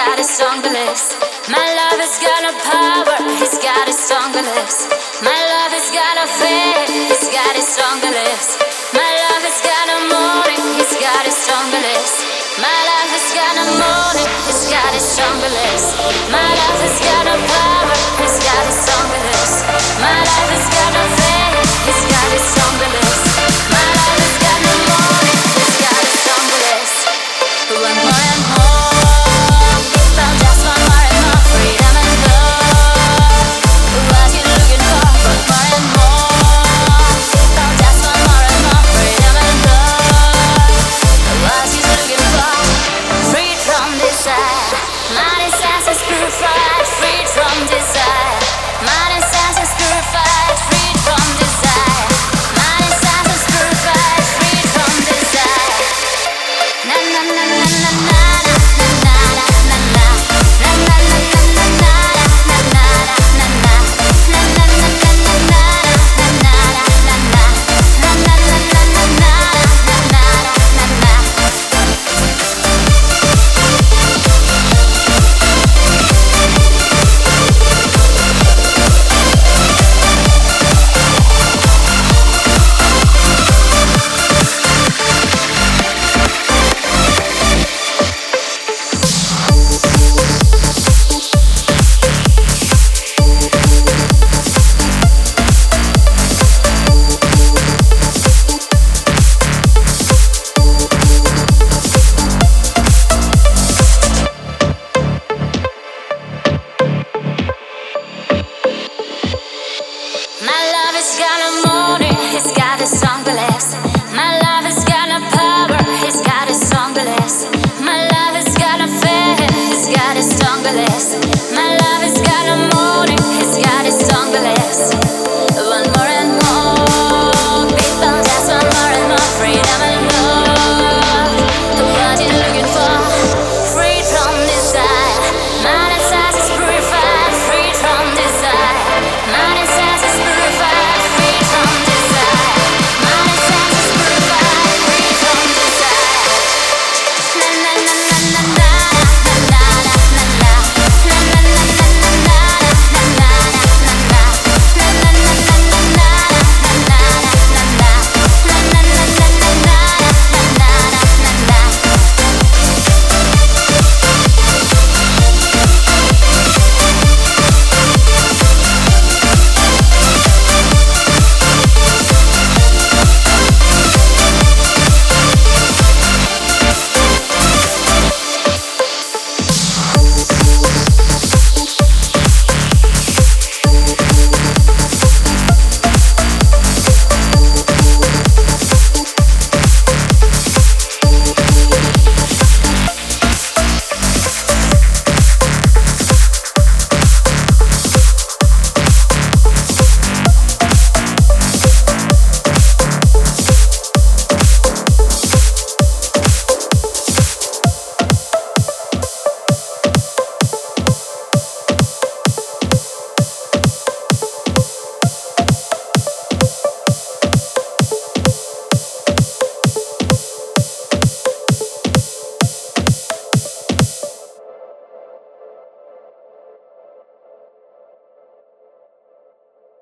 got a stronger lips. My love has got a power, he's got a stronger lips. My love has got a faith, he's got a stronger lips. My love has got a morning, he's got a stronger lips. My love has got a morning, he's got a stronger lips. My love has got a power. nonetheless.